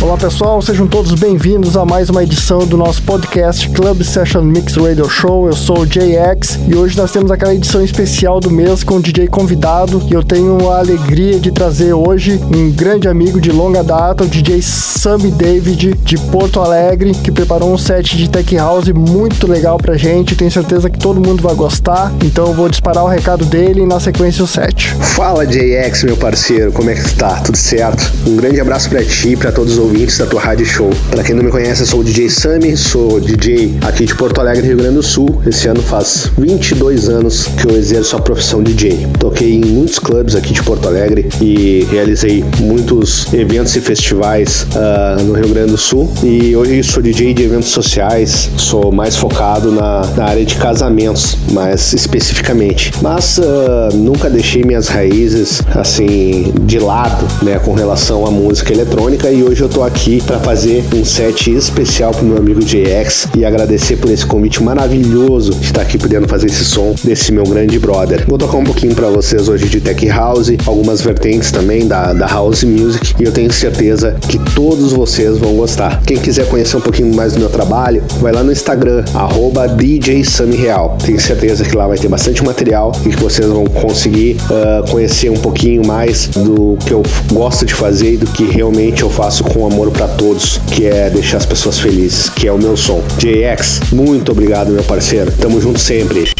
Olá pessoal, sejam todos bem-vindos a mais uma edição do nosso podcast Club Session Mix Radio Show. Eu sou o JX e hoje nós temos aquela edição especial do mês com o DJ convidado e eu tenho a alegria de trazer hoje um grande amigo de longa data, o DJ Sammy David de Porto Alegre, que preparou um set de tech house muito legal pra gente. Tenho certeza que todo mundo vai gostar, então eu vou disparar o recado dele e na sequência o set. Fala JX, meu parceiro, como é que está? Tudo certo? Um grande abraço para ti e para todos os ouvintes da tua rádio show. Para quem não me conhece, eu sou o DJ Sammy, sou DJ aqui de Porto Alegre, Rio Grande do Sul. Esse ano faz 22 anos que eu exerço a profissão DJ. Toquei em muitos clubes aqui de Porto Alegre e realizei muitos eventos e festivais uh, no Rio Grande do Sul. E hoje sou DJ de eventos sociais, sou mais focado na, na área de casamentos, mais especificamente. Mas uh, nunca deixei minhas raízes assim de lado, né, com relação à música eletrônica e hoje eu tô aqui para fazer um set especial pro meu amigo JX e agradecer por esse convite maravilhoso de estar aqui podendo fazer esse som desse meu grande brother. Vou tocar um pouquinho para vocês hoje de Tech House, algumas vertentes também da, da House Music e eu tenho certeza que todos vocês vão gostar. Quem quiser conhecer um pouquinho mais do meu trabalho, vai lá no Instagram, arroba DJ Real. Tenho certeza que lá vai ter bastante material e que vocês vão conseguir uh, conhecer um pouquinho mais do que eu gosto de fazer e do que realmente eu faço com amor para todos, que é deixar as pessoas felizes, que é o meu som. JX, muito obrigado, meu parceiro. Tamo junto sempre.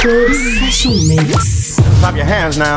Club Session Mix. Clap your hands now.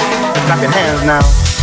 Clap your hands now.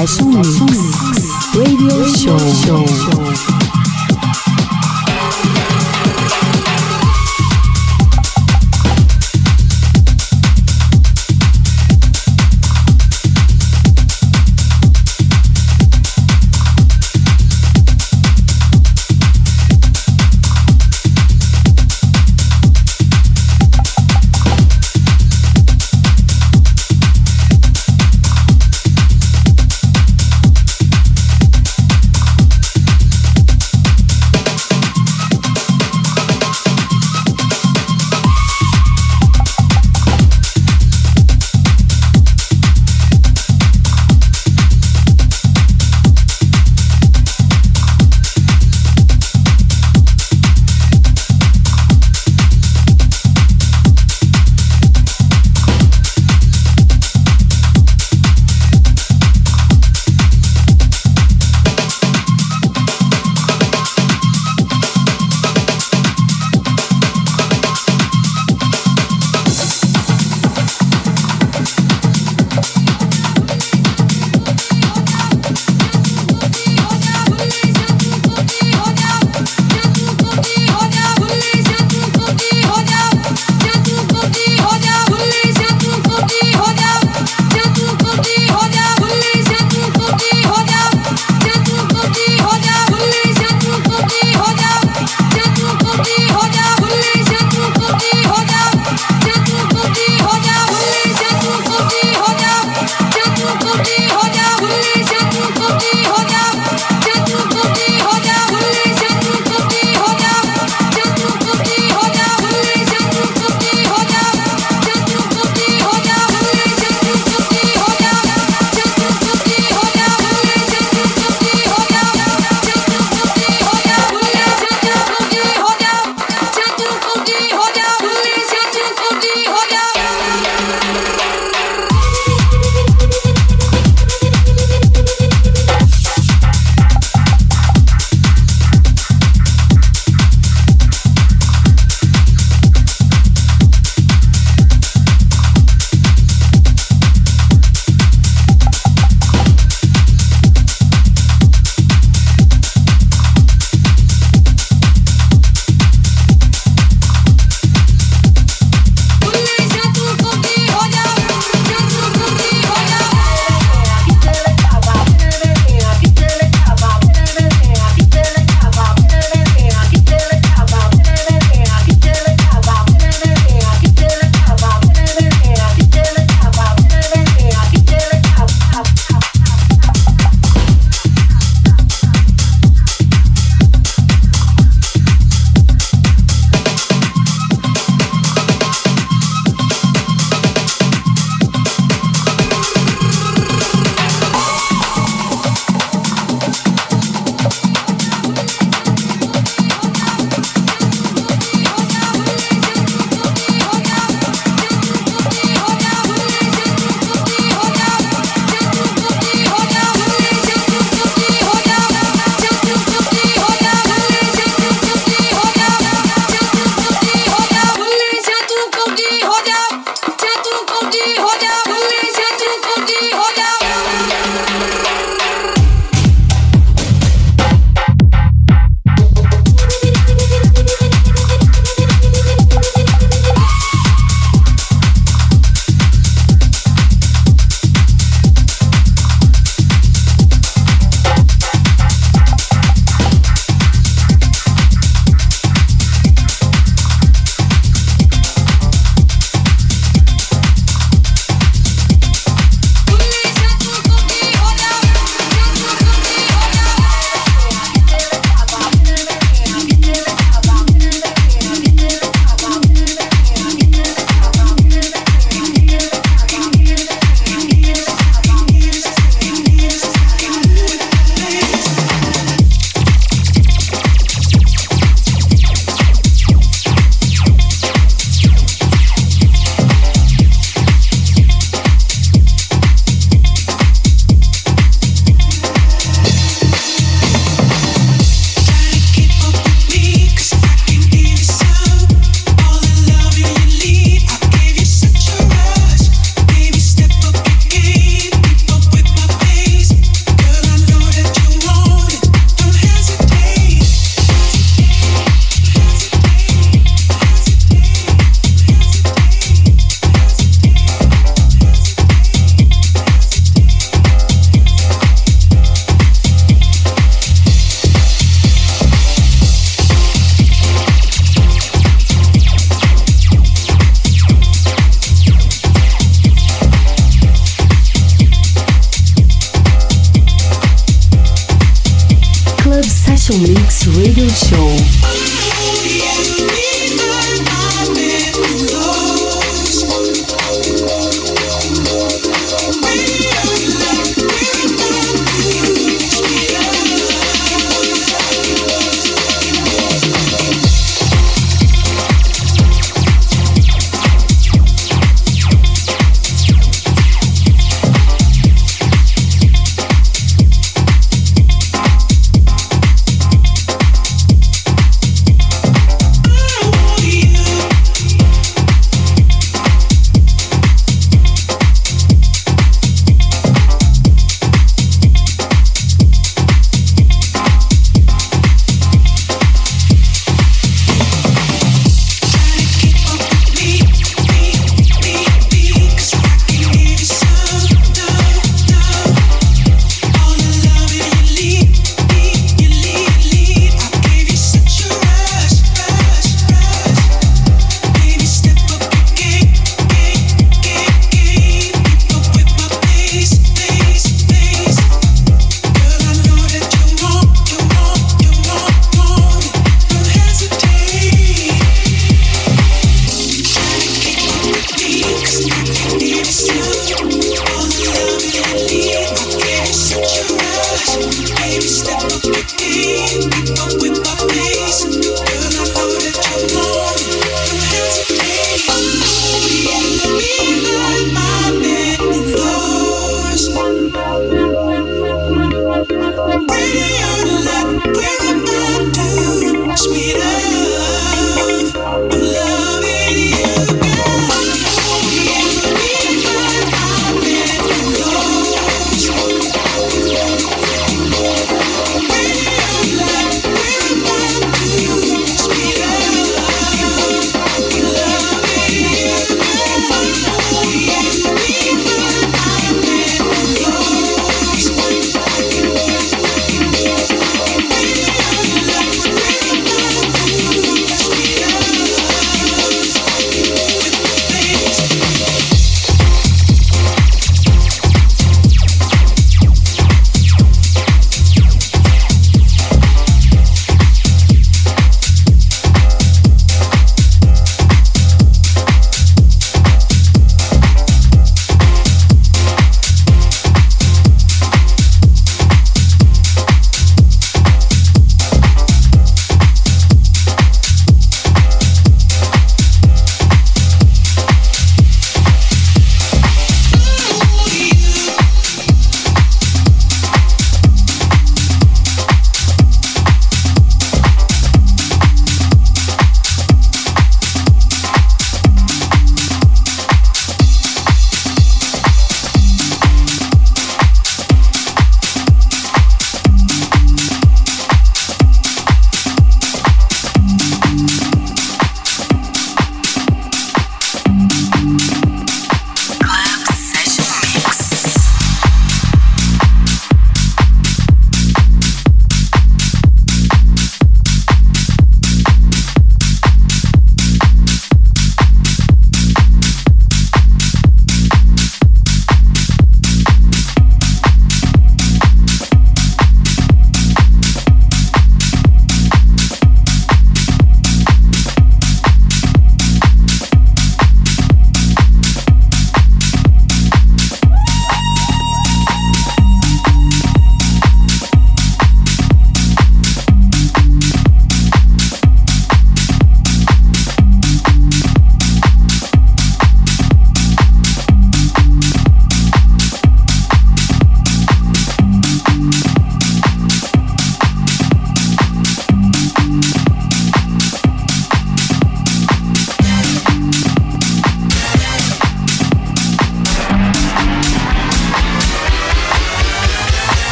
Club Session Mix. Session Mix Radio Show.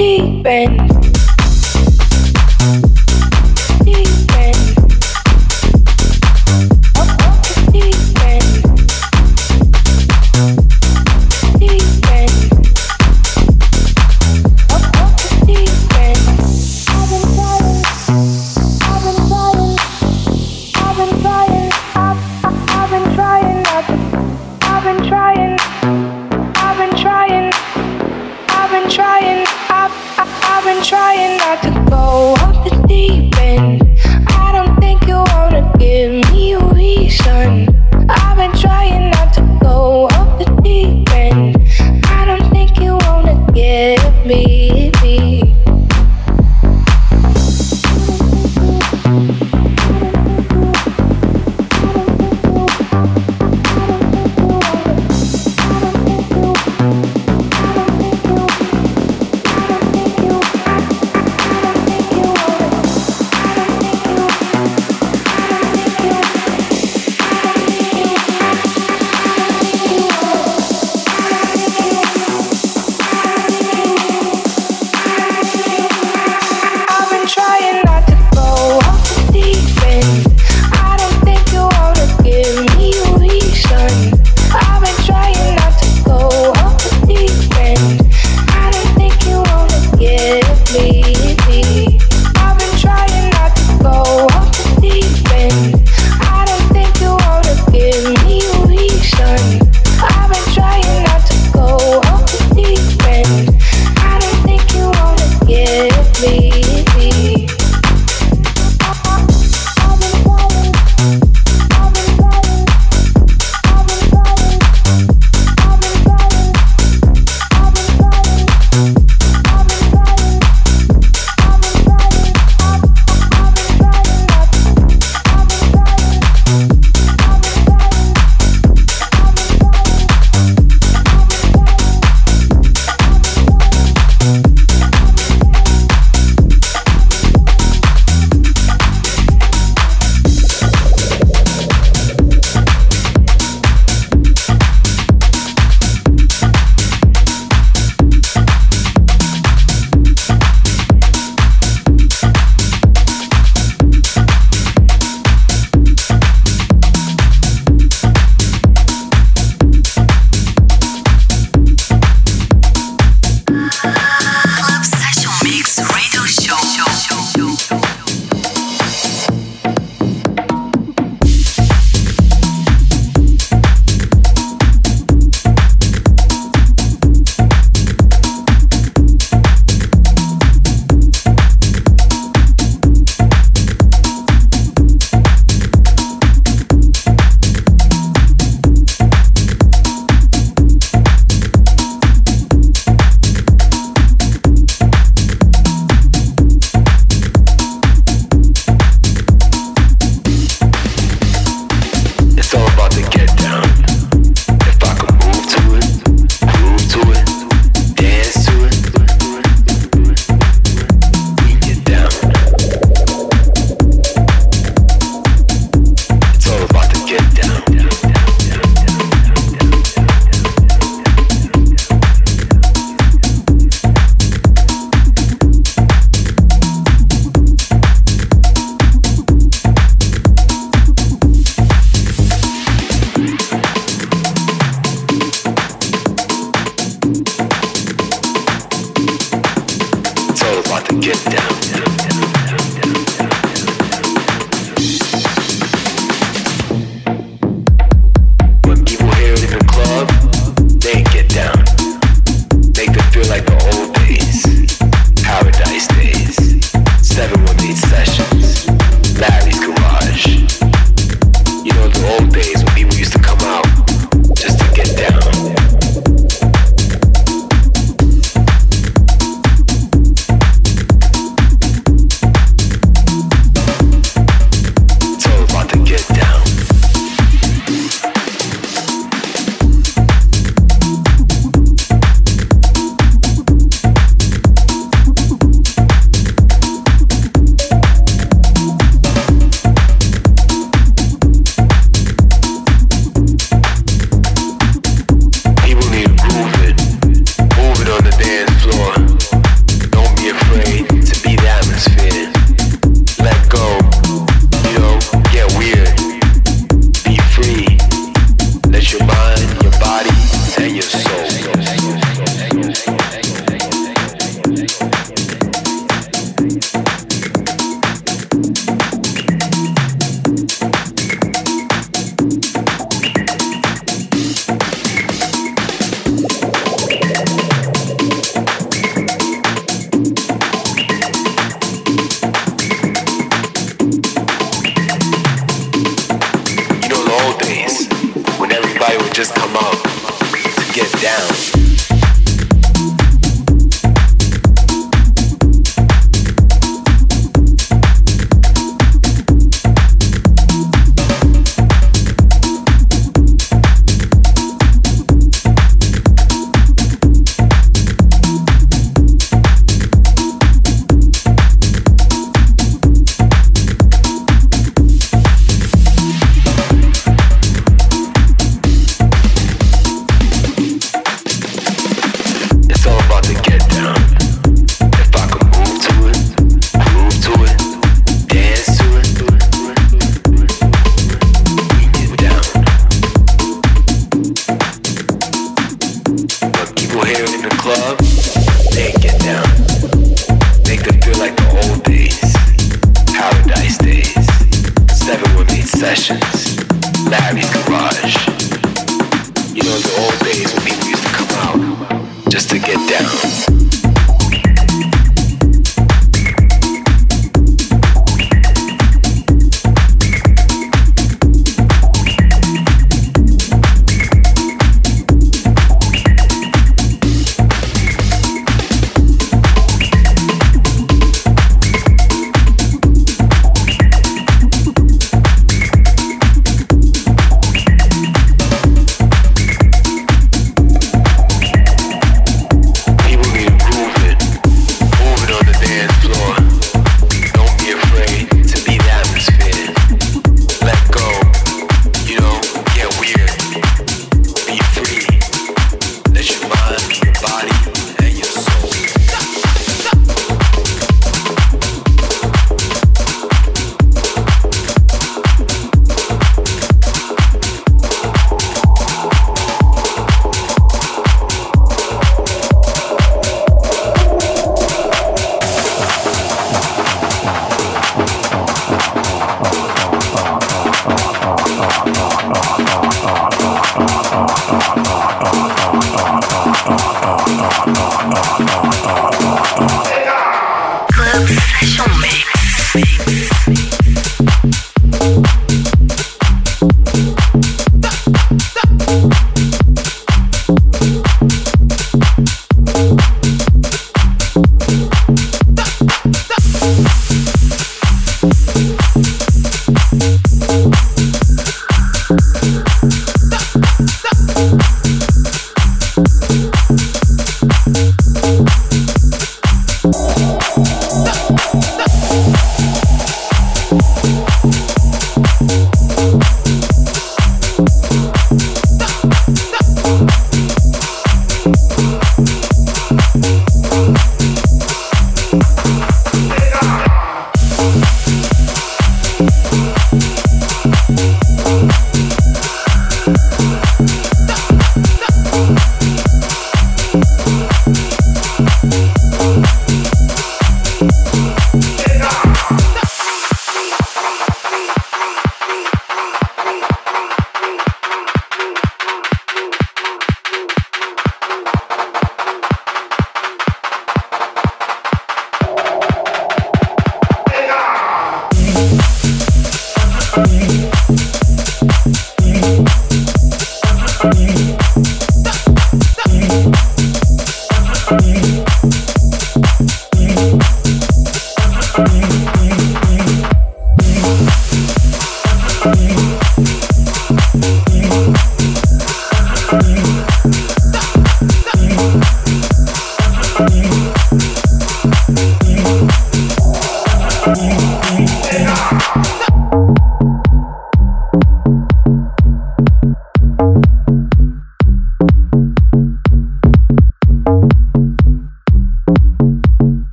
deep end.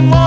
morning.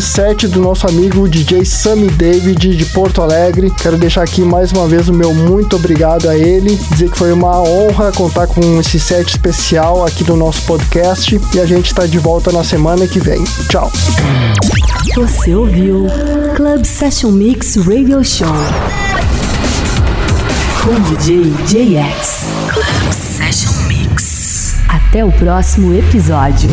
Set do nosso amigo DJ Sammy David de Porto Alegre. Quero deixar aqui mais uma vez o meu muito obrigado a ele, dizer que foi uma honra contar com esse set especial aqui do nosso podcast e a gente está de volta na semana que vem. Tchau. Você ouviu Club Session Mix Radio Show com DJ JX. Club Session Mix. Até o próximo episódio.